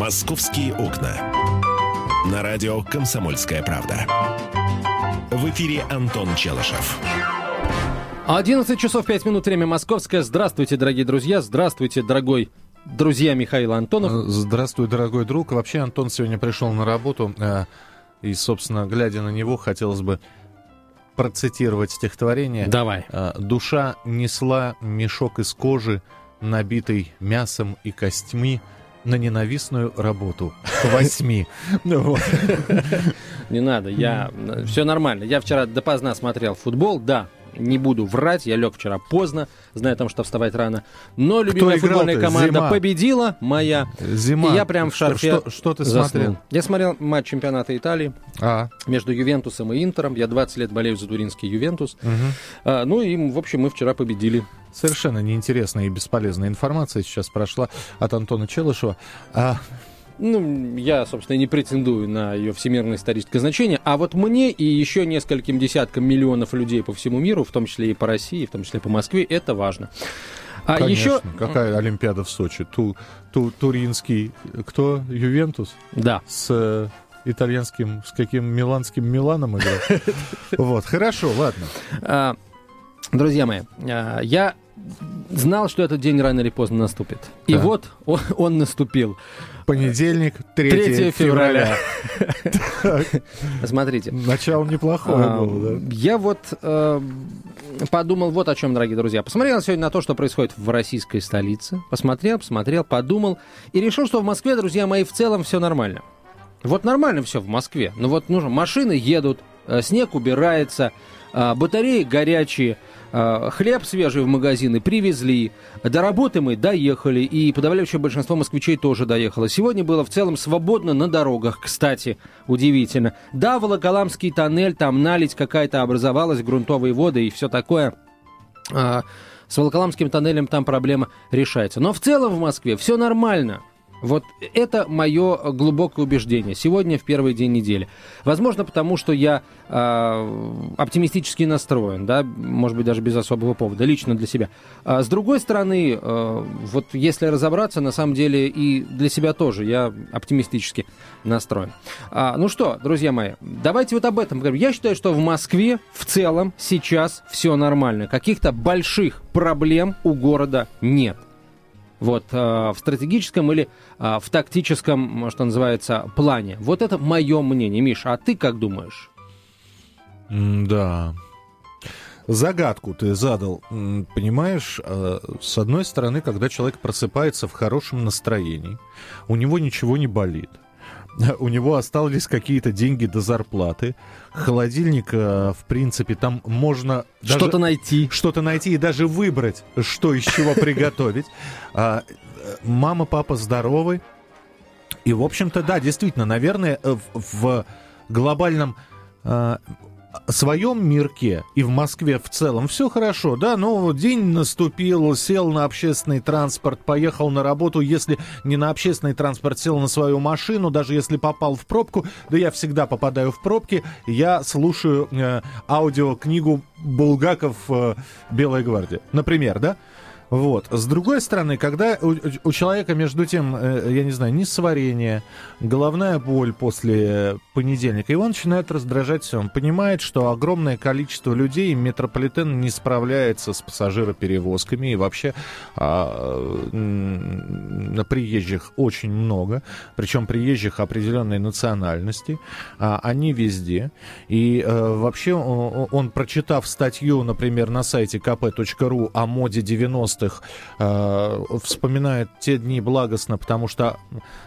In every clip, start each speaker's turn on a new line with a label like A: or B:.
A: «Московские окна». На радио «Комсомольская правда». В эфире Антон Челышев.
B: 11 часов 5 минут, время московское. Здравствуйте, дорогие друзья. Здравствуйте, дорогой друзья Михаил Антонов.
C: Э, здравствуй, дорогой друг. Вообще, Антон сегодня пришел на работу, э, и, собственно, глядя на него, хотелось бы процитировать стихотворение.
B: Давай.
C: Э, «Душа несла мешок из кожи, набитый мясом и костьми, на ненавистную работу к восьми.
B: Ну Не надо, я... Все нормально. Я вчера допоздна смотрел футбол, да, не буду врать, я лег вчера поздно, зная о том, что вставать рано. Но любимая футбольная команда Зима. победила, моя.
C: Зима.
B: И я прям в шарфе
C: Что, что ты заснул. смотрел?
B: Я смотрел матч чемпионата Италии а. между Ювентусом и Интером. Я 20 лет болею за туринский Ювентус. Угу. А, ну и, в общем, мы вчера победили.
C: Совершенно неинтересная и бесполезная информация сейчас прошла от Антона Челышева. А,
B: ну, я, собственно, не претендую на ее всемирное историческое значение, а вот мне и еще нескольким десяткам миллионов людей по всему миру, в том числе и по России, в том числе по Москве, это важно.
C: А Конечно. еще... Какая Олимпиада в Сочи? Ту, ту, туринский... Кто? Ювентус?
B: Да.
C: С э, итальянским... С каким миланским Миланом играет? Вот, хорошо, ладно. А,
B: друзья мои, а, я знал, что этот день рано или поздно наступит. И да. вот он, он наступил.
C: Понедельник, 3, 3 февраля.
B: Смотрите.
C: Начало неплохое а, было,
B: да? Я вот э, подумал вот о чем, дорогие друзья. Посмотрел сегодня на то, что происходит в российской столице. Посмотрел, посмотрел, подумал. И решил, что в Москве, друзья мои, в целом все нормально. Вот нормально все в Москве. Ну вот нужно, машины едут, снег убирается, э, батареи горячие – а, хлеб свежий в магазины привезли, до работы мы доехали, и подавляющее большинство москвичей тоже доехало. Сегодня было в целом свободно на дорогах, кстати, удивительно. Да, Волоколамский тоннель, там налить какая-то образовалась, грунтовые воды и все такое. С Волоколамским тоннелем там проблема решается. Но в целом в Москве все нормально. Вот это мое глубокое убеждение. Сегодня в первый день недели. Возможно, потому что я э, оптимистически настроен, да, может быть, даже без особого повода, лично для себя. А с другой стороны, э, вот если разобраться, на самом деле и для себя тоже я оптимистически настроен. А, ну что, друзья мои, давайте вот об этом поговорим. Я считаю, что в Москве в целом сейчас все нормально. Каких-то больших проблем у города нет вот, э, в стратегическом или э, в тактическом, что называется, плане. Вот это мое мнение. Миша, а ты как думаешь?
C: Да. Загадку ты задал, понимаешь, э, с одной стороны, когда человек просыпается в хорошем настроении, у него ничего не болит, у него остались какие-то деньги до зарплаты. Холодильник, э, в принципе, там можно...
B: Что-то найти.
C: Что-то найти и даже выбрать, что из чего приготовить. А, э, мама, папа здоровы. И, в общем-то, да, действительно, наверное, в глобальном э, своем мирке и в Москве в целом все хорошо, да, ну, день наступил, сел на общественный транспорт, поехал на работу, если не на общественный транспорт, сел на свою машину, даже если попал в пробку, да я всегда попадаю в пробки, я слушаю э, аудиокнигу Булгаков э, «Белая гвардия», например, да, вот. С другой стороны, когда у, у человека, между тем, э, я не знаю, несварение, головная боль после понедельника, его начинает раздражать все. Он понимает, что огромное количество людей метрополитен не справляется с пассажироперевозками, и вообще а, приезжих очень много, причем приезжих определенной национальности, а, они везде. И а, вообще он, он, прочитав статью, например, на сайте kp.ru о моде 90 90-х э, вспоминает те дни благостно, потому что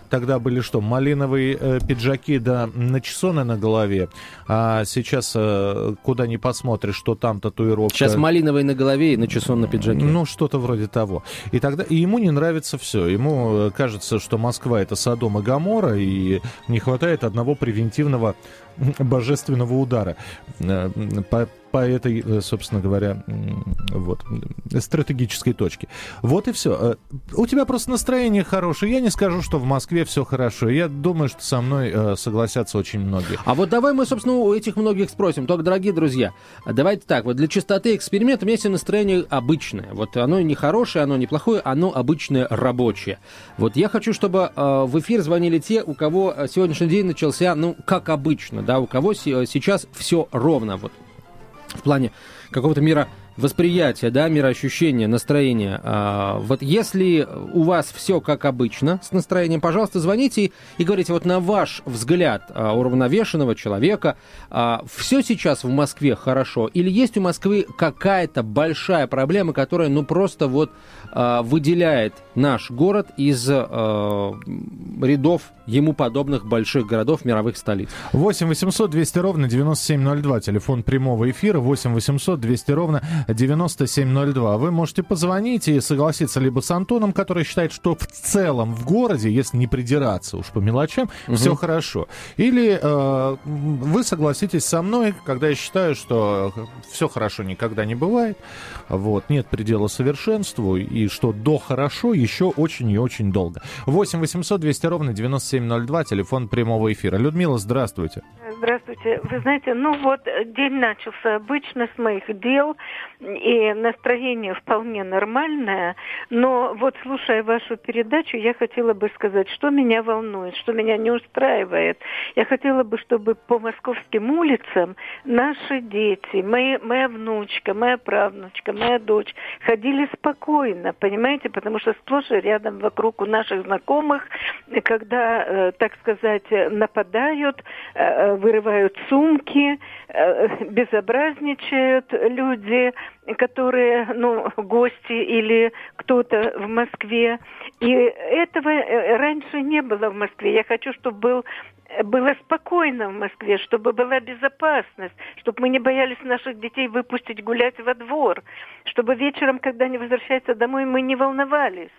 C: тогда были что, малиновые э, пиджаки да начесоны на голове, а сейчас э, куда ни посмотришь, что там татуировка.
B: Сейчас малиновые на голове и начесон на пиджаке.
C: Ну, что-то вроде того. И тогда и ему не нравится все. Ему э, кажется, что Москва это Содом и Гамора, и не хватает одного превентивного божественного удара. Э, по по этой, э, собственно говоря, вот, стратегической точке. Вот и все. У тебя просто настроение хорошее. Я не скажу, что в Москве все хорошо. Я думаю, что со мной согласятся очень многие.
B: А вот давай мы, собственно, у этих многих спросим. Только, дорогие друзья, давайте так, вот для чистоты эксперимента у меня есть настроение обычное. Вот оно не хорошее, оно не плохое, оно обычное рабочее. Вот я хочу, чтобы э, в эфир звонили те, у кого сегодняшний день начался, ну, как обычно, да, у кого сейчас все ровно, вот в плане какого-то мира восприятия, да, мироощущения, настроения. А, вот если у вас все как обычно с настроением, пожалуйста, звоните и, и говорите, вот на ваш взгляд а, уравновешенного человека, а, все сейчас в Москве хорошо или есть у Москвы какая-то большая проблема, которая, ну, просто вот выделяет наш город из рядов ему подобных больших городов, мировых столиц.
C: 8 800 200 ровно 9702, телефон прямого эфира, 8 800 200 ровно 9702. Вы можете позвонить и согласиться либо с Антоном, который считает, что в целом в городе, если не придираться уж по мелочам, угу. все хорошо. Или э, вы согласитесь со мной, когда я считаю, что все хорошо никогда не бывает, вот, нет предела совершенству, и что до хорошо еще очень и очень долго. 8 800 200 ровно 9702, телефон прямого эфира. Людмила, здравствуйте.
D: Здравствуйте. Вы знаете, ну вот день начался обычно с моих дел, и настроение вполне нормальное, но вот слушая вашу передачу, я хотела бы сказать, что меня волнует, что меня не устраивает. Я хотела бы, чтобы по московским улицам наши дети, мои, моя внучка, моя правнучка, моя дочь ходили спокойно, понимаете, потому что сплошь и рядом вокруг у наших знакомых, когда, э, так сказать, нападают, э, вы вырывают сумки, э, безобразничают люди, которые, ну, гости или кто-то в Москве. И этого э, раньше не было в Москве. Я хочу, чтобы был было спокойно в Москве, чтобы была безопасность, чтобы мы не боялись наших детей выпустить гулять во двор, чтобы вечером, когда они возвращаются домой, мы не волновались.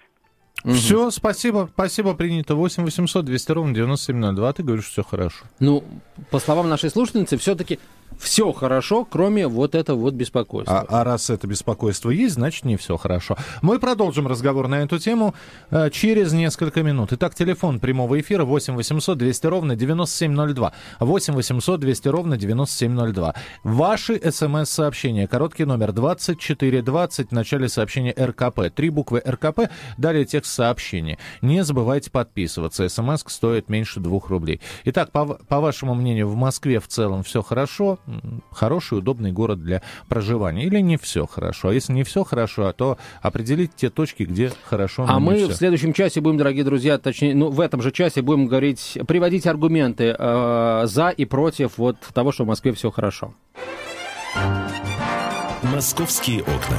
C: Угу. Все, спасибо, спасибо, принято. 8 800 200 ровно 9702. Ты говоришь, все хорошо.
B: Ну, по словам нашей слушательницы, все-таки все хорошо, кроме вот этого вот беспокойства.
C: А, а раз это беспокойство есть, значит не все хорошо. Мы продолжим разговор на эту тему э, через несколько минут. Итак, телефон прямого эфира 8 800 200 ровно 9702. 8 800 200 ровно 9702. Ваши смс-сообщения. Короткий номер 2420 в начале сообщения РКП. Три буквы РКП, далее текст сообщения. Не забывайте подписываться. СМС стоит меньше двух рублей. Итак, по, по вашему мнению, в Москве в целом все хорошо? Хороший, удобный город для проживания. Или не все хорошо. А если не все хорошо, то определить те точки, где хорошо.
B: А мы
C: все.
B: в следующем часе будем, дорогие друзья, точнее, ну, в этом же часе будем говорить, приводить аргументы э, за и против вот того, что в Москве все хорошо.
A: Московские окна.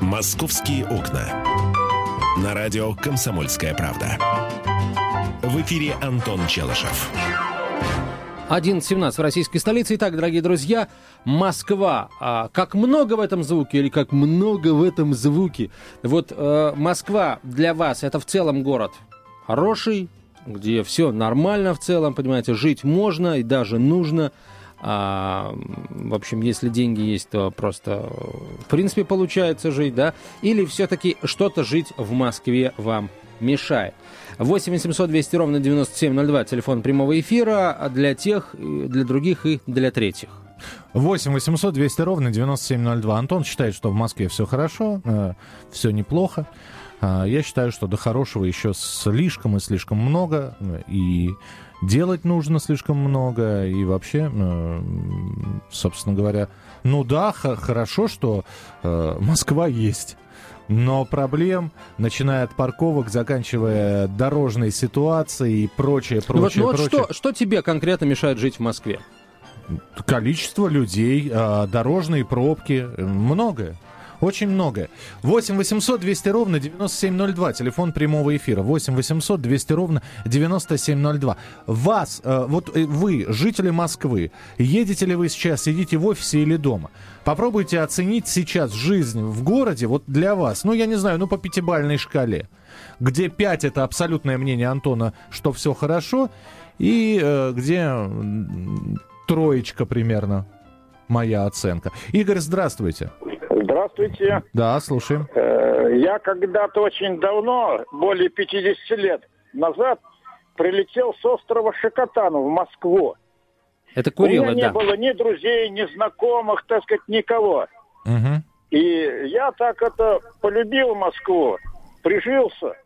A: Московские окна. На радио «Комсомольская правда». В эфире Антон Челышев.
B: 11.17 в российской столице. Итак, дорогие друзья, Москва. А, как много в этом звуке или как много в этом звуке? Вот э, Москва для вас это в целом город хороший, где все нормально в целом, понимаете, жить можно и даже нужно. А, в общем, если деньги есть, то просто в принципе получается жить, да? Или все-таки что-то жить в Москве вам мешает? 8 800 200 ровно 9702, телефон прямого эфира для тех, для других и для третьих.
C: 8 800 200 ровно 9702. Антон считает, что в Москве все хорошо, э, все неплохо. Э, я считаю, что до хорошего еще слишком и слишком много. И делать нужно слишком много. И вообще, э, собственно говоря, ну да, хорошо, что э, Москва есть. Но проблем, начиная от парковок, заканчивая дорожной ситуацией и прочее, прочее, ну вот, ну
B: вот Что, что тебе конкретно мешает жить в Москве?
C: Количество людей, а, дорожные пробки, многое. Очень многое. 8 800 200 ровно 9702. Телефон прямого эфира. 8 800 200 ровно 9702. Вас, э, вот э, вы, жители Москвы, едете ли вы сейчас, сидите в офисе или дома? Попробуйте оценить сейчас жизнь в городе, вот для вас, ну, я не знаю, ну, по пятибальной шкале, где 5 это абсолютное мнение Антона, что все хорошо, и э, где троечка примерно моя оценка. Игорь, здравствуйте.
E: Здравствуйте.
C: Да, слушаем.
E: Э, Я когда-то очень давно, более 50 лет назад, прилетел с острова Шакотану в Москву.
B: Это
E: У меня
B: Курила,
E: не
B: да.
E: было ни друзей, ни знакомых, так сказать, никого.
C: Мгм.
E: И я так это полюбил Москву, прижился,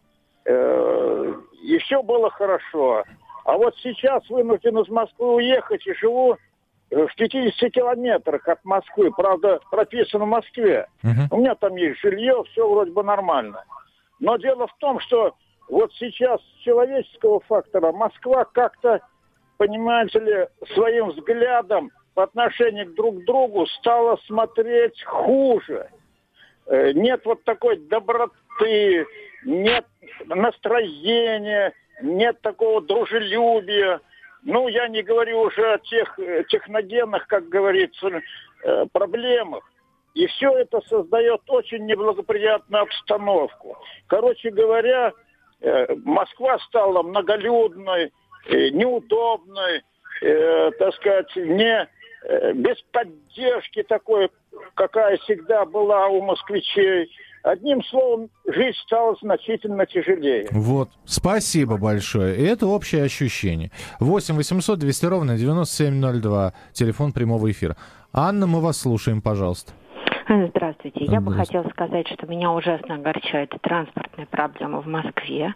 E: э, и все было хорошо. А вот сейчас вынужден из Москвы уехать и живу э, в 50 километрах от Москвы. Правда, прописан в Москве.
C: Мгм.
E: У меня там есть жилье, все вроде бы нормально. Но дело в том, что вот сейчас с человеческого фактора Москва как-то, понимаете ли, своим взглядом по отношению друг к другу стала смотреть хуже. Э, Нет вот такой доброты, нет настроения, нет такого дружелюбия. Ну, я не говорю уже о тех э, техногенных, как говорится, э, проблемах. И все это создает очень неблагоприятную обстановку. Короче говоря, э, Москва стала многолюдной, неудобной, так сказать, не без поддержки такой, какая всегда была у москвичей. Одним словом, жизнь стала значительно тяжелее.
C: Вот, спасибо большое. И это общее ощущение. 8 800 200 ровно 9702, телефон прямого эфира. Анна, мы вас слушаем, пожалуйста.
F: Здравствуйте. Я бы хотела сказать, что меня ужасно огорчают транспортные проблемы в Москве.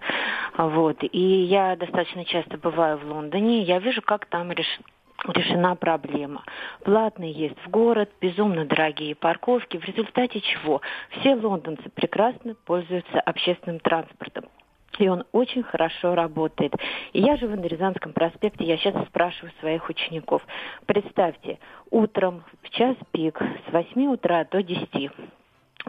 F: Вот. И я достаточно часто бываю в Лондоне. Я вижу, как там реш- решена проблема. Платный есть в город, безумно дорогие парковки, в результате чего все лондонцы прекрасно пользуются общественным транспортом. И он очень хорошо работает. И я живу на Рязанском проспекте, я сейчас спрашиваю своих учеников. Представьте, утром в час пик с 8 утра до 10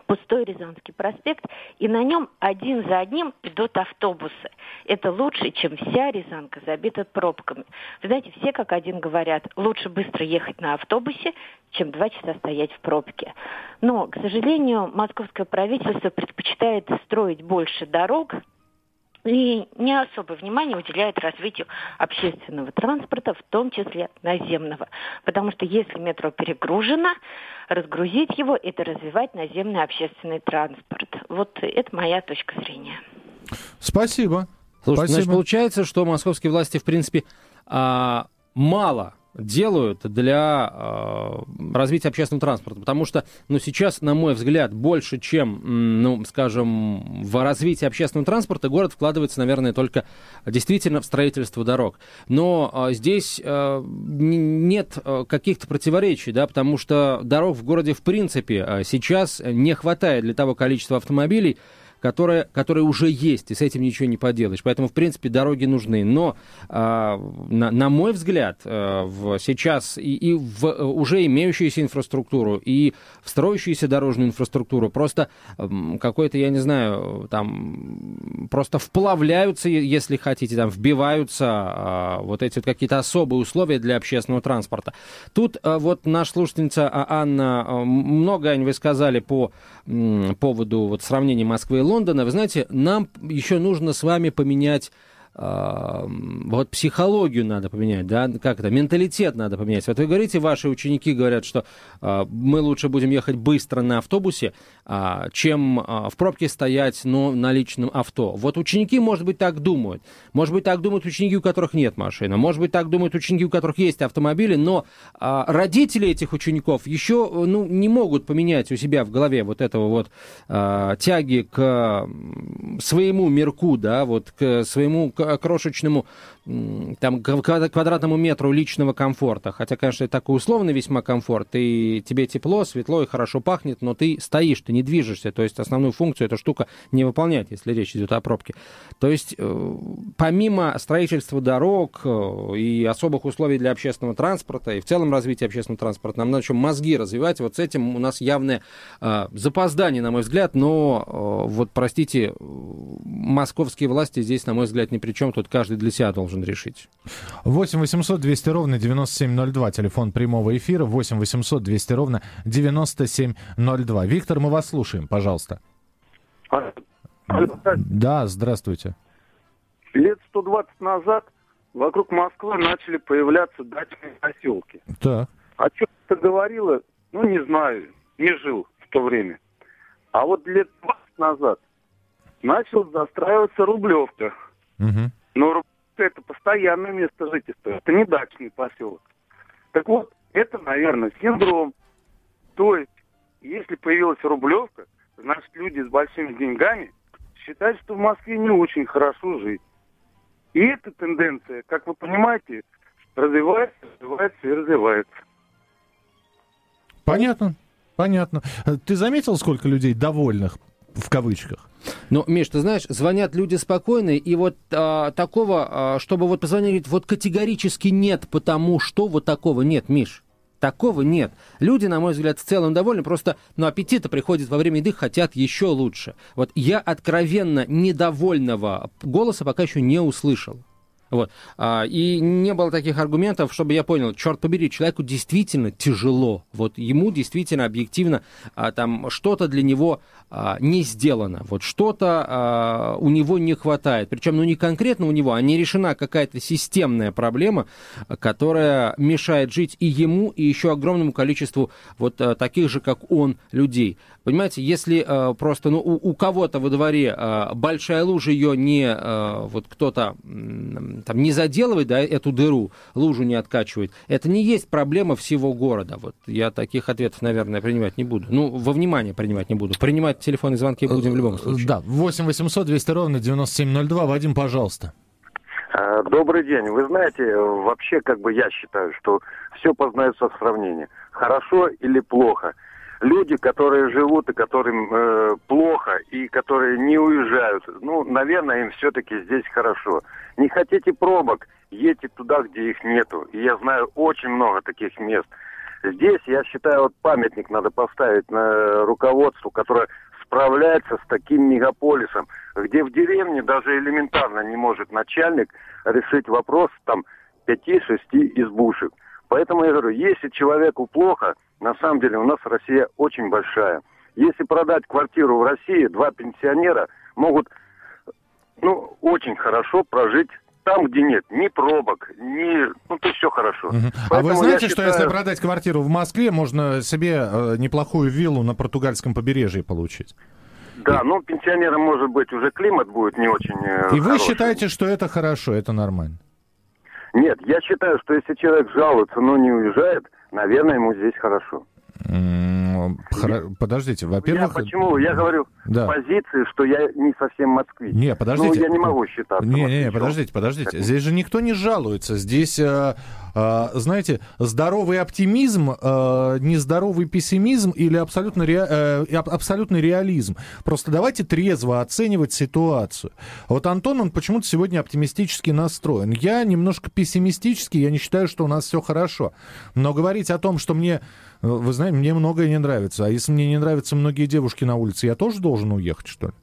F: пустой Рязанский проспект, и на нем один за одним идут автобусы. Это лучше, чем вся Рязанка забита пробками. Вы знаете, все как один говорят, лучше быстро ехать на автобусе, чем два часа стоять в пробке. Но, к сожалению, московское правительство предпочитает строить больше дорог, и не особое внимание уделяет развитию общественного транспорта, в том числе наземного. Потому что если метро перегружено, разгрузить его – это развивать наземный общественный транспорт. Вот это моя точка зрения.
C: Спасибо.
B: Слушайте, значит,
C: Спасибо.
B: получается, что московские власти, в принципе, а, мало делают для а, развития общественного транспорта, потому что, ну, сейчас, на мой взгляд, больше, чем, ну, скажем, в развитие общественного транспорта город вкладывается, наверное, только действительно в строительство дорог. Но а, здесь н- нет а, каких-то противоречий, да, потому что дорог в городе, в принципе, а, сейчас не хватает для того количества автомобилей, которое, которое уже есть, и с этим ничего не поделаешь. Поэтому, в принципе, дороги нужны. Но, а, на, на мой взгляд, в, сейчас и, и в э, уже имеющуюся инфраструктуру, и в строящуюся дорожную инфраструктуру просто какой-то, я не знаю, там просто вплавляются, если хотите, там вбиваются а, вот эти вот какие-то особые условия для общественного транспорта. Тут а, вот наша слушательница а, Анна, много, Ань, вы сказали по поводу вот сравнения Москвы и Лондона. Вы знаете, нам еще нужно с вами поменять вот психологию надо поменять, да, как это, менталитет надо поменять. Вот вы говорите, ваши ученики говорят, что а, мы лучше будем ехать быстро на автобусе, а, чем а, в пробке стоять, но на личном авто. Вот ученики, может быть, так думают. Может быть, так думают ученики, у которых нет машины. Может быть, так думают ученики, у которых есть автомобили, но родители этих учеников еще ну, не могут поменять у себя в голове вот этого вот тяги к своему мирку, да, вот к своему к- крошечному м, там, квадратному метру личного комфорта. Хотя, конечно, это такой условный весьма комфорт. И тебе тепло, светло и хорошо пахнет, но ты стоишь, ты не движешься. То есть основную функцию эта штука не выполняет, если речь идет о пробке. То есть э, помимо строительства дорог э, и особых условий для общественного транспорта, и в целом развития общественного транспорта, нам надо еще мозги развивать. Вот с этим у нас явное э, запоздание, на мой взгляд. Но вот, простите, московские власти здесь, на мой взгляд, ни при чем. Тут каждый для себя должен решить.
C: 8 800 200 ровно 9702, телефон прямого эфира. 8 800 200 ровно 9702. Виктор, мы вас слушаем, пожалуйста. Да, здравствуйте.
E: Лет 120 назад
G: вокруг Москвы начали появляться дачные поселки.
C: Так.
G: О чем это говорило, ну, не знаю, не жил в то время. А вот лет 20 назад начал застраиваться Рублевка.
C: Мгм.
G: Но это постоянное место жительства, это не дачный поселок. Так вот, это, наверное, синдром. То есть, если появилась Рублевка, значит, люди с большими деньгами считают, что в Москве не очень хорошо жить. И эта тенденция, как вы понимаете, развивается, развивается и развивается.
C: Понятно, понятно. Ты заметил, сколько людей довольных в кавычках?
B: Ну, Миш, ты знаешь, звонят люди спокойные, и вот а, такого, а, чтобы вот позвонили, вот категорически нет, потому что вот такого нет, Миш. Такого нет. Люди, на мой взгляд, в целом довольны, просто, ну, аппетита приходит во время еды, хотят еще лучше. Вот я откровенно недовольного голоса пока еще не услышал. Вот. А, и не было таких аргументов, чтобы я понял, черт побери, человеку действительно тяжело. Вот ему действительно объективно а, там что-то для него а, не сделано. Вот что-то у него не хватает. Причем, ну не конкретно у него, а не решена какая-то системная проблема, которая мешает жить и ему, и еще огромному количеству вот таких же, как он, людей. Понимаете, если просто ну, у, у кого-то во дворе большая лужа, ее не вот кто-то там не заделывает, да, эту дыру, лужу не откачивает, это не есть проблема всего города. Вот я таких ответов, наверное, принимать не буду. Ну, во внимание принимать не буду. Принимать телефонные звонки будем в любом случае.
C: Да, 8 800 200 ровно 9702. Вадим, пожалуйста.
H: А, Добрый день. Вы знаете, вообще, как бы я считаю, что все познается в сравнении. Хорошо или плохо. Люди, которые живут и которым э, плохо, и которые не уезжают, ну, наверное, им все-таки здесь хорошо. Не хотите пробок, едьте туда, где их нету. И я знаю очень много таких мест. Здесь, я считаю, вот памятник надо поставить на руководству, которое справляется с таким мегаполисом, где в деревне даже элементарно не может начальник решить вопрос там пяти-шести избушек. Поэтому я говорю, если человеку плохо, на самом деле у нас Россия очень большая. Если продать квартиру в России, два пенсионера могут ну, очень хорошо прожить там, где нет ни пробок, ни... Ну, то есть все хорошо.
C: Мгм. А вы знаете, что
H: считаю-
C: если продать квартиру в Москве, можно себе э, неплохую виллу на португальском побережье получить?
H: Да, ну, пенсионерам, может быть, уже климат будет не очень э,
C: И вы
H: хороший.
C: считаете, что это хорошо, это нормально?
H: Нет, я считаю, что если человек жалуется, но не уезжает, наверное, ему здесь хорошо.
C: Хоро- Подождите,
H: Я
C: во-первых...
H: почему? Я говорю
C: Да.
H: позиции, что я не совсем москвич.
C: Не, подождите.
H: Ну, я не могу считаться.
C: Не, не, не, подождите, подождите. Здесь же никто не жалуется. Здесь, э, э, знаете, здоровый оптимизм, э, нездоровый пессимизм или абсолютно ре- э, абсолютный реализм. Просто давайте трезво оценивать ситуацию. Вот Антон, он почему-то сегодня оптимистически настроен. Я немножко пессимистически, я не считаю, что у нас все хорошо. Но говорить о том, что мне, э, вы знаете, мне многое не нравится. А если мне не нравятся многие девушки на улице, я тоже должен уехать, что ли?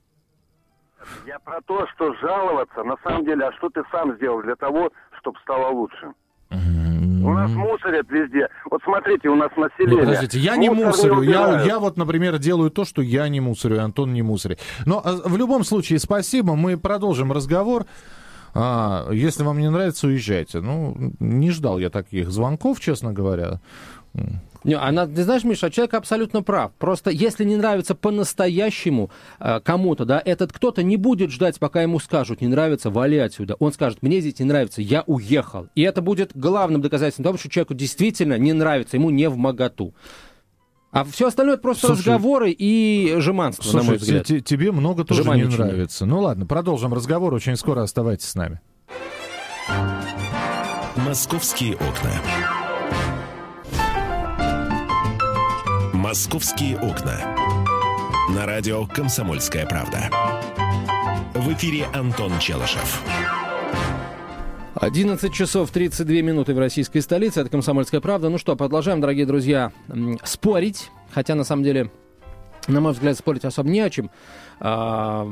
H: Я про то, что жаловаться, на самом деле, а что ты сам сделал для того, чтобы стало лучше? У нас мусорят везде. Вот смотрите, у нас
C: Не,
H: население.
C: подождите, я не
H: Мусор
C: мусорю. Я,
H: убирают.
C: я вот, например, делаю то, что я не мусорю, Антон не мусорит. Но а, в любом случае, спасибо. Мы продолжим разговор. А, если вам не нравится, уезжайте. Ну, не ждал я таких звонков, честно говоря.
B: Не, она, ты знаешь, Миша, человек абсолютно прав. Просто если не нравится по-настоящему э, кому-то, да, этот кто-то не будет ждать, пока ему скажут, не нравится, вали отсюда. Он скажет, мне здесь не нравится, я уехал. И это будет главным доказательством того, что человеку действительно не нравится, ему не в моготу. А все остальное это просто
C: Слушай,
B: разговоры и жеманство, на мой
C: Слушай,
B: взгляд.
C: те- тебе много тоже не нравится. Ну ладно, продолжим разговор. Очень скоро оставайтесь с нами.
A: «Московские окна». «Московские окна». На радио «Комсомольская правда». В эфире Антон Челышев.
B: 11 часов 32 минуты в российской столице. Это «Комсомольская правда». Ну что, продолжаем, дорогие друзья, спорить. Хотя, на самом деле, на мой взгляд, спорить особо не о чем. А,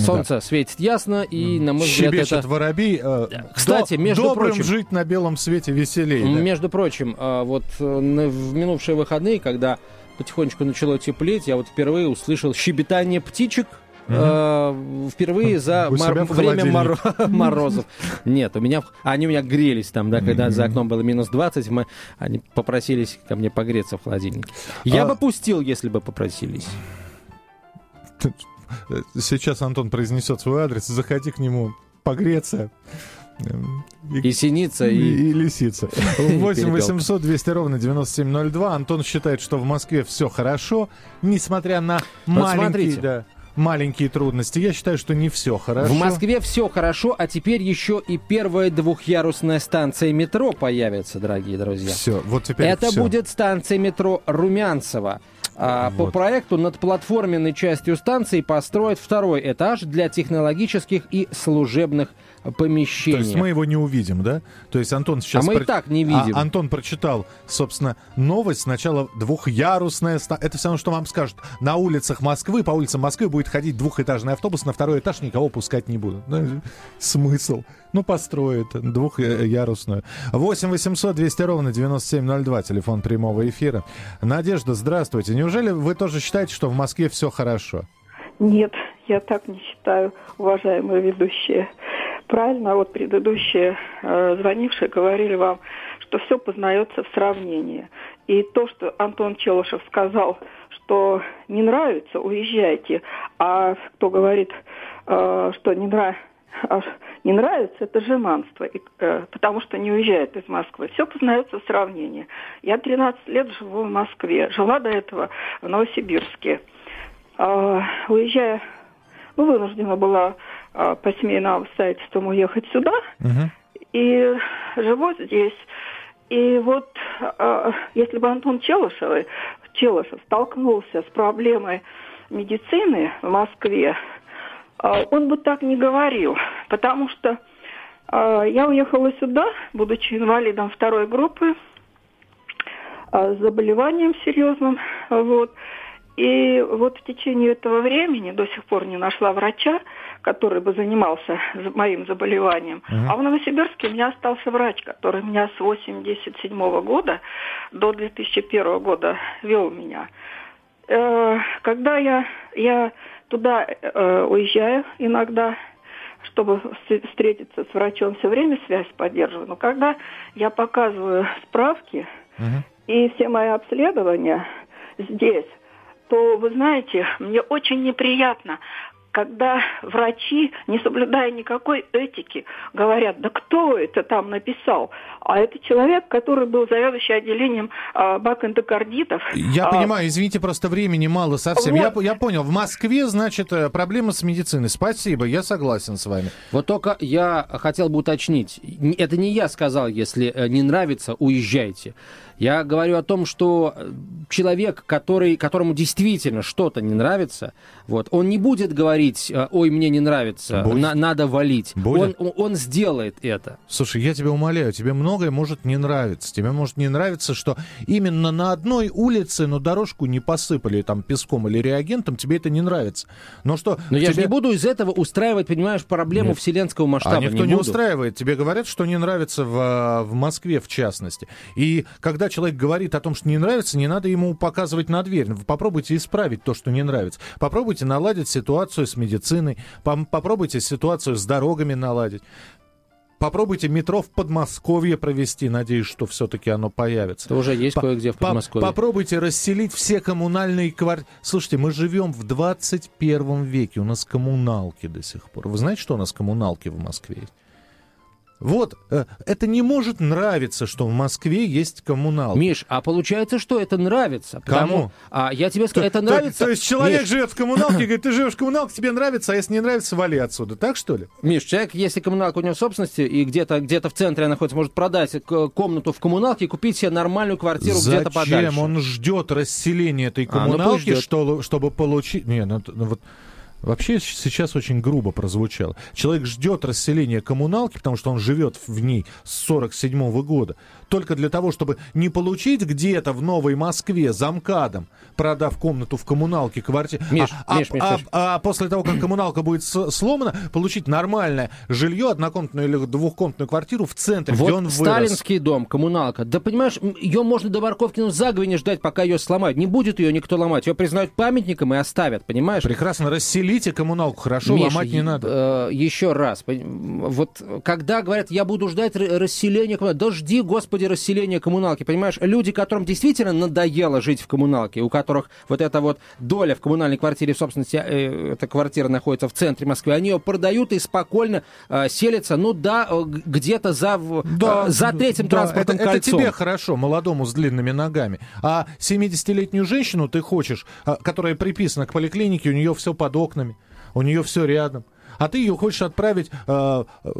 B: солнце светит ясно, и, на мой взгляд,
C: Щебечет
B: это...
C: воробей. э,
B: Кстати,
C: до-
B: между
C: добрым
B: прочим-
C: жить на белом свете веселее. да.
B: Между прочим, а, вот э, в минувшие выходные, когда потихонечку начало теплеть, я вот впервые услышал щебетание птичек э, впервые за мор- время моро- морозов. Нет, у меня они у меня грелись там, да, когда за окном было минус 20, мы, они попросились ко мне погреться в холодильнике. Я
C: А-
B: бы пустил, если бы попросились.
C: Сейчас Антон произнесет свой адрес, заходи к нему погреться. Эм,
B: И синица,
C: и,
B: и...
C: и лисица. 8
B: перепелка.
C: 800 200 ровно 9702. Антон считает, что в Москве все хорошо, несмотря на маленькие,
B: смотрите.
C: да, маленькие трудности. Я считаю, что не все хорошо.
B: В Москве все хорошо, а теперь еще и первая двухъярусная станция метро появится, дорогие друзья.
C: Все, вот теперь
B: Это
C: всё.
B: будет станция метро Румянцево. А, По
C: Вот.
B: проекту над платформенной частью станции построят второй этаж для технологических и служебных помещений.
C: То есть мы его не увидим, да? То есть Антон сейчас...
B: А мы и
C: про-
B: так не видим.
C: А Антон прочитал, собственно, новость. Сначала двухъярусная... Это все равно, что вам скажут. На улицах Москвы, по улицам Москвы будет ходить двухэтажный автобус, на второй этаж никого пускать не будут. Ну, Смысл? Ну, построят двухъярусную. 8 800 200 ровно 9702, телефон прямого эфира. Надежда, здравствуйте. Неужели вы тоже считаете, что в Москве все хорошо?
I: Нет, я так не считаю, уважаемые ведущие. Правильно, вот предыдущие э, звонившие говорили вам, что все познается в сравнении. И то, что Антон Челышев сказал, что не нравится, уезжайте, а кто говорит, э, что не, нра- а не нравится, это жеманство, и, э, потому что не уезжает из Москвы. Все познается в сравнении. Я 13 лет живу в Москве, жила до этого в Новосибирске. А, уезжая, ну, вынуждена была по семейным обстоятельствам уехать сюда. И живу здесь. И вот а, если бы Антон Челышев, Челышев столкнулся с проблемой медицины в Москве, а, он бы так не говорил. Потому что а, я уехала сюда, будучи инвалидом второй группы, а, с заболеванием серьезным. Вот. И вот в течение этого времени до сих пор не нашла врача, который бы занимался за- моим заболеванием. А в Новосибирске у меня остался врач, который меня с 87 года до 2001 года вел меня. Э, Когда я, я туда э, уезжаю иногда, чтобы вс- встретиться с врачом, все время связь поддерживаю. Но когда я показываю справки и все мои обследования здесь, то, вы знаете, мне очень неприятно, когда врачи, не соблюдая никакой этики, говорят, да кто это там написал? А это человек, который был заведующий отделением а, бакэндокардитов.
C: Я
I: А,
C: понимаю, извините, просто времени мало совсем. Я,
I: Вот.
C: я понял. В Москве, значит, э, проблема с медициной. Спасибо, я согласен с вами.
B: Вот только я хотел бы уточнить. Это не я сказал, если э, не нравится, уезжайте. Я говорю о том, что э, человек, который, которому действительно что-то не нравится, вот, он не будет говорить, э, ой, мне не нравится,
C: Будет.
B: на- надо валить.
C: Будет.
B: Он, он- сделает это.
C: Слушай, я тебя умоляю, тебе многое может не нравиться. Тебе может не нравиться, что именно на одной улице, но дорожку не посыпали там песком или реагентом, тебе это не нравится. Но что...
B: Но я же
C: тебе-
B: не буду из этого устраивать, понимаешь, проблему
C: Нет.
B: вселенского масштаба.
C: А никто не,
B: буду.
C: устраивает. Тебе говорят, что не нравится в, а, в Москве, в частности. И когда человек говорит о том, что не нравится, не надо ему показывать на дверь. Попробуйте исправить то, что не нравится. Попробуйте наладить ситуацию с медициной. Попробуйте ситуацию с дорогами наладить. Попробуйте метро в Подмосковье провести. Надеюсь, что все-таки оно появится.
B: Это уже есть
C: По-
B: кое-где в
C: по-
B: Подмосковье.
C: Попробуйте расселить все коммунальные квартиры. Слушайте, мы живем в 21 веке, у нас коммуналки до сих пор. Вы знаете, что у нас коммуналки в Москве есть? Вот, э, это не может нравиться, что в Москве есть коммуналки.
B: Миш, а получается, что это нравится?
C: Кому?
B: А я тебе скажу, это
C: То-
B: нравится...
C: То, есть человек
B: Миш,
C: живет в коммуналке, говорит, ты живешь в коммуналке, тебе нравится, а если не нравится, вали отсюда. Так что ли?
B: Миш, человек, если коммуналка у него в собственности, и где-то где в центре она находится, может продать комнату в коммуналке и купить себе нормальную квартиру где-то подальше.
C: Зачем он ждет расселения этой
B: А, ну
C: коммуналки, что- чтобы получить... Не, ну, ну вот... Вообще сейчас очень грубо прозвучало. Человек ждет расселения коммуналки, потому что он живет в ней с 47 года, только для того, чтобы не получить где-то в Новой Москве замкадом, продав комнату в коммуналке, квартиру.
B: Миш,
C: а,
B: Миш, Миш,
C: а-
B: Миш.
C: а после того, как коммуналка будет сломана, получить нормальное жилье, однокомнатную или двухкомнатную квартиру в центре, где он
B: Вот
C: вырос.
B: сталинский дом, коммуналка. Да понимаешь, ее можно до Барковки ну, заговине ждать, пока ее сломают. Не будет ее никто ломать. Ее признают памятником и оставят, понимаешь?
C: Прекрасно расселение Пилите коммуналку, хорошо,
B: Миша,
C: ломать не надо.
B: э, еще раз, вот когда говорят, я буду ждать расселения коммуналки, да жди, господи, расселения коммуналки, понимаешь? Люди, которым действительно надоело жить в коммуналке, у которых вот эта вот доля в коммунальной квартире в собственности, э, эта квартира находится в центре Москвы, они ее продают и спокойно э, селятся, ну да, э, где-то за, в- э, за третьим
C: да,
B: транспортным
C: это, это
B: кольцом.
C: тебе хорошо, молодому с длинными ногами. А 70-летнюю женщину ты хочешь, а, которая приписана к поликлинике, у нее все под окнами, у нее все рядом. А ты ее хочешь отправить э, э,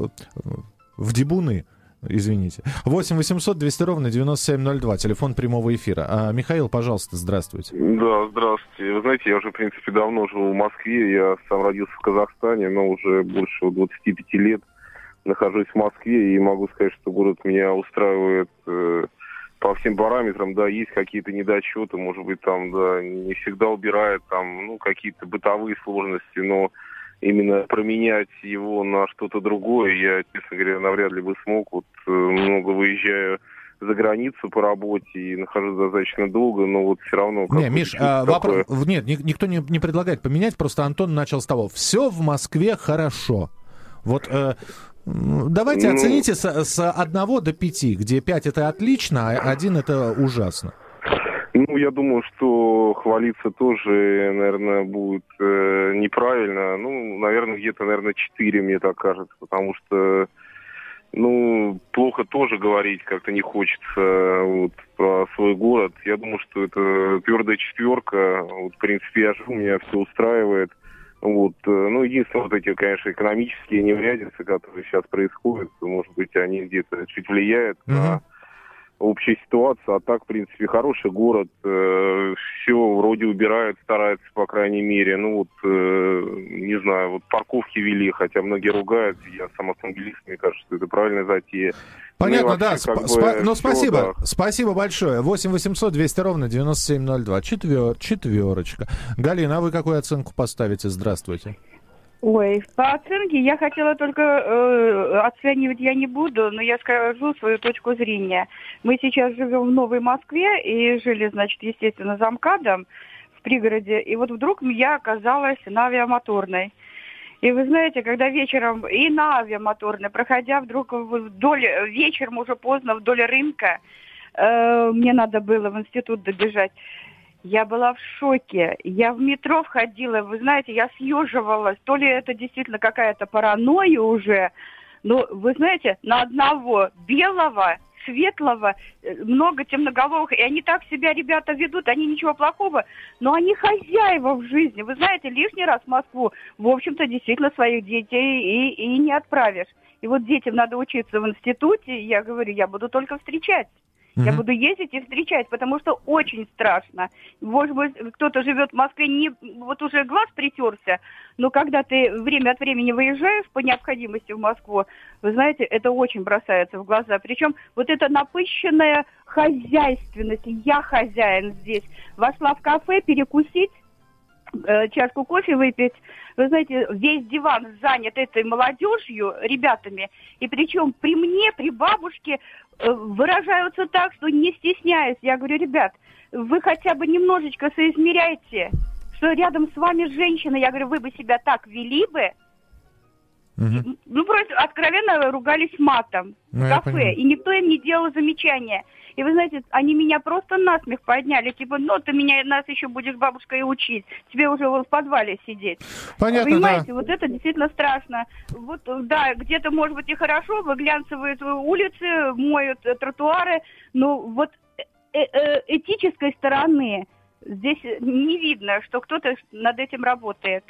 C: в Дебуны. Извините. 8 800 200 ровно 9702. Телефон прямого эфира. А, Михаил, пожалуйста, здравствуйте.
J: Да, здравствуйте. Вы знаете, я уже, в принципе, давно живу в Москве. Я сам родился в Казахстане, но уже больше 25 лет нахожусь в Москве и могу сказать, что город меня устраивает э, по всем параметрам. Да, есть какие-то недочеты, может быть, там, да, не всегда убирает там, ну, какие-то бытовые сложности, но именно променять его на что-то другое, я, честно говоря, навряд ли бы смог. Вот э, много выезжаю за границу по работе и нахожусь достаточно долго, но вот все равно...
C: Не, Миш, а,
J: такое.
C: вопрос... Нет, ни- никто не, не предлагает поменять, просто Антон начал с того. Все в Москве хорошо. Вот э, давайте
J: Ну.
C: оцените с, с 1 до 5, где 5 это отлично, а 1 это ужасно.
J: Я думаю, что хвалиться тоже, наверное, будет э, неправильно. Ну, наверное, где-то, наверное, 4, мне так кажется, потому что, ну, плохо тоже говорить как-то не хочется вот, про свой город. Я думаю, что это твердая четверка. Вот, в принципе, я живу, меня все устраивает. Вот, э, ну, единственное, вот эти, конечно, экономические неурядицы, которые сейчас происходят, может быть, они где-то чуть влияют на общая ситуация, а так, в принципе, хороший город, все вроде убирают, стараются, по крайней мере, ну вот, э, не знаю, вот парковки вели, хотя многие ругают, я сам автомобилист, мне кажется, что это правильная затея.
C: Понятно,
J: Ну и
C: да.
J: вообще, как
C: Спа-
J: бы,
C: спа- ну, спасибо.
J: да.
C: Спасибо большое. 8 800 200 ровно 9702. Четвер... Четверочка. Галина, а вы какую оценку поставите? Здравствуйте.
K: Ой, по оценке я хотела только э, оценивать я не буду, но я скажу свою точку зрения. Мы сейчас живем в Новой Москве и жили, значит, естественно, за МКАДом в пригороде. И вот вдруг я оказалась на авиамоторной. И вы знаете, когда вечером и на авиамоторной, проходя вдруг вдоль, вечером уже поздно вдоль рынка, э, мне надо было в институт добежать. Я была в шоке. Я в метро входила, вы знаете, я съеживалась. То ли это действительно какая-то паранойя уже. Но вы знаете, на одного белого, светлого, э, много темноголовых, и они так себя, ребята, ведут, они ничего плохого, но они хозяева в жизни. Вы знаете, лишний раз в Москву, в общем-то, действительно своих детей и, и не отправишь. И вот детям надо учиться в институте, я говорю, я буду только встречать. Я буду ездить и встречать, потому что очень страшно. Может быть, кто-то живет в Москве, не, вот уже глаз притерся, но когда ты время от времени выезжаешь по необходимости в Москву, вы знаете, это очень бросается в глаза. Причем вот эта напыщенная хозяйственность, я хозяин здесь, вошла в кафе перекусить, чашку кофе выпить. Вы знаете, весь диван занят этой молодежью, ребятами. И причем при мне, при бабушке э, выражаются так, что не стесняюсь. Я говорю, ребят, вы хотя бы немножечко соизмеряйте, что рядом с вами женщина. Я говорю, вы бы себя так вели бы. Ну, просто откровенно ругались матом
C: Ну,
K: в кафе. И никто им не делал замечания. И вы знаете, они меня просто насмех подняли. Типа, ну, ты меня, нас еще будешь бабушкой учить. Тебе уже вон в подвале сидеть.
C: Понятно,
K: Понимаете,
C: да.
K: вот это действительно страшно. Вот, да, где-то, может быть, и хорошо, выглянцевают улицы, моют тротуары, но вот э- э- этической стороны здесь не видно, что кто-то над этим работает.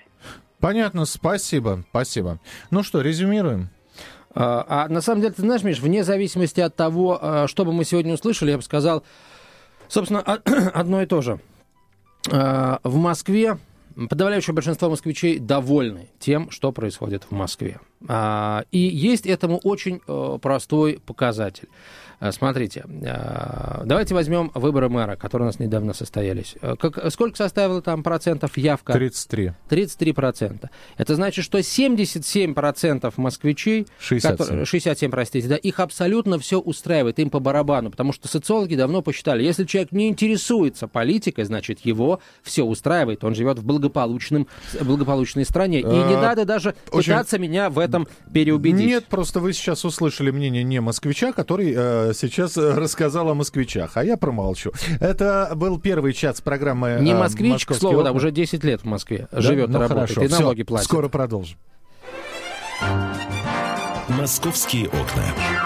C: Понятно, спасибо, спасибо. Ну что, резюмируем.
B: А, а на самом деле, ты знаешь, Миш, вне зависимости от того, а, что бы мы сегодня услышали, я бы сказал, собственно, одно и то же. А, В Москве подавляющее большинство москвичей довольны тем, что происходит в Москве. А, И есть этому очень э, простой показатель. А, Смотрите, а, давайте возьмем выборы мэра, которые у нас недавно состоялись. А, Как, сколько составила там процентов явка?
C: 33.
B: 33 процента. Это значит, что 77 процентов москвичей,
C: 67.
B: которые- 67, простите, да, их абсолютно все устраивает, им по барабану, потому что социологи давно посчитали, если человек не интересуется политикой, значит, его все устраивает, он живет в благополучном, благополучной стране. И не
C: А,
B: надо даже пытаться меня в этом переубедить.
C: Нет, просто вы сейчас услышали мнение не москвича, который э, сейчас э, рассказал о москвичах, а я промолчу. Это был первый час программы
B: Не
C: э,
B: москвич, к
C: «Московские
B: слову, да,
C: окна».
B: уже 10 лет в Москве
C: Да?
B: живет
C: Ну,
B: и работает,
C: хорошо.
B: и налоги платит.
C: Скоро продолжим.
A: «Московские окна».